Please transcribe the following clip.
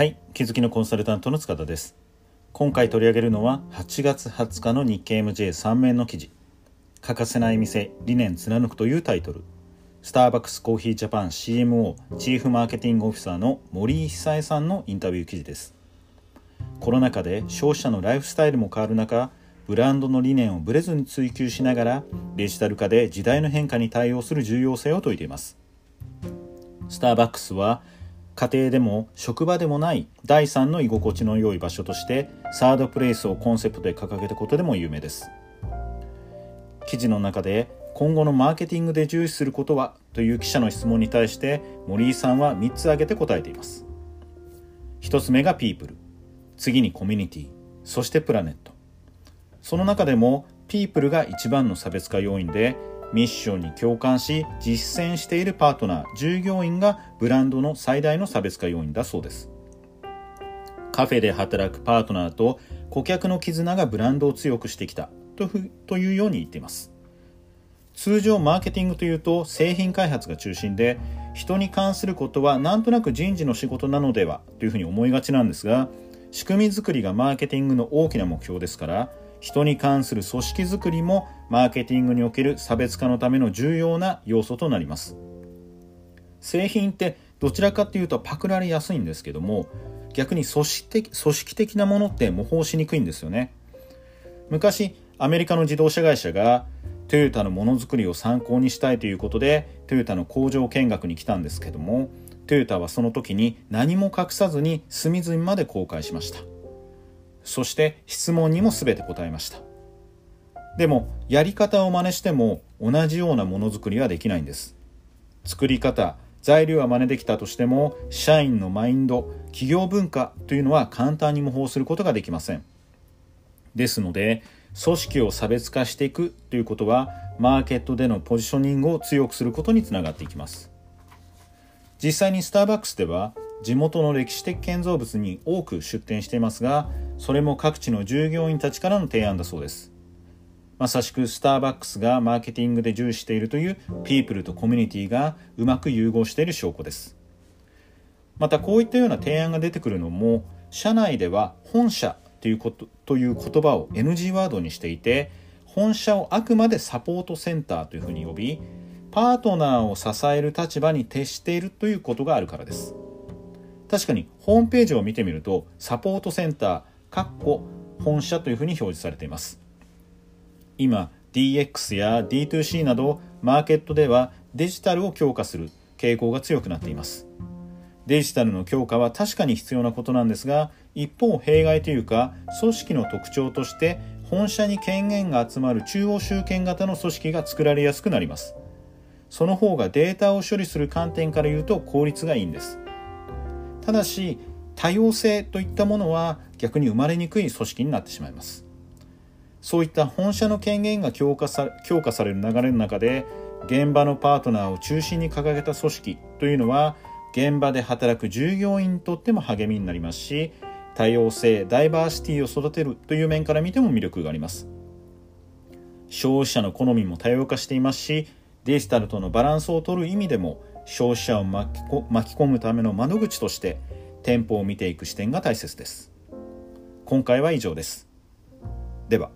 はい気づきのコンサルタントの塚田です。今回取り上げるのは8月20日の日経 MJ3 面の記事。欠かせない店理念貫くというタイトル。スターバックスコーヒージャパン CMO チーフマーケティングオフィサーの森井久恵さんのインタビュー記事です。コロナ禍で消費者のライフスタイルも変わる中ブランドの理念をブレずに追求しながらデジタル化で時代の変化に対応する重要性を説いています。スターバックスは家庭でも職場でもない第3の居心地の良い場所としてサードプレイスをコンセプトで掲げたことでも有名です。記事の中で今後のマーケティングで重視することはという記者の質問に対して森井さんは3つ挙げて答えています。1つ目がピープル。次にコミュニティ。そしてプラネット。その中でもピープルが一番の差別化要因でミッションに共感し実践しているパートナー従業員がブランドの最大の差別化要因だそうです。カフェで働くパートナーと顧客の絆がブランドを強くしてきたとというように言っています。通常マーケティングというと製品開発が中心で人に関することはなんとなく人事の仕事なのではというふうに思いがちなんですが仕組み作りがマーケティングの大きな目標ですから人に関する組織づくりもマーケティングにおける差別化のための重要な要素となります。製品ってどちらかというとパクられやすいんですけども逆に組織的組織的なものって模倣しにくいんですよね。昔アメリカの自動車会社がトヨタのものづくりを参考にしたいということでトヨタの工場見学に来たんですけどもトヨタはその時に何も隠さずに隅々まで公開しました。そして質問にも全て答えました。でもやり方を真似しても同じようなものづくりはできないんです。作り方材料は真似できたとしても社員のマインド企業文化というのは簡単に模倣することができません。ですので組織を差別化していくということはマーケットでのポジショニングを強くすることにつながっていきます。実際にスターバックスでは地元の歴史的建造物に多く出店していますがそれも各地の従業員たちからの提案だそうです。まさしくスターバックスがマーケティングで重視しているというピープルとコミュニティがうまく融合している証拠です。またこういったような提案が出てくるのも社内では本社ということという言葉を NG ワードにしていて本社をあくまでサポートセンターというふうに呼びパートナーを支える立場に徹しているということがあるからです。確かにホームページを見てみるとサポートセンターかっこ本社というふうに表示されています。今 DX や D2C などマーケットではデジタルを強化する傾向が強くなっています。デジタルの強化は確かに必要なことなんですが一方弊害というか組織の特徴として本社に権限が集まる中央集権型の組織が作られやすくなります。その方がデータを処理する観点から言うと効率がいいんです。ただし多様性といったものは逆に生まれにくい組織になってしまいます。そういった本社の権限が強化さ強化される流れの中で現場のパートナーを中心に掲げた組織というのは現場で働く従業員にとっても励みになりますし多様性ダイバーシティを育てるという面から見ても魅力があります。消費者の好みも多様化していますしデジタルとのバランスを取る意味でも消費者を巻き込むための窓口として店舗を見ていく視点が大切です。今回は以上です。では。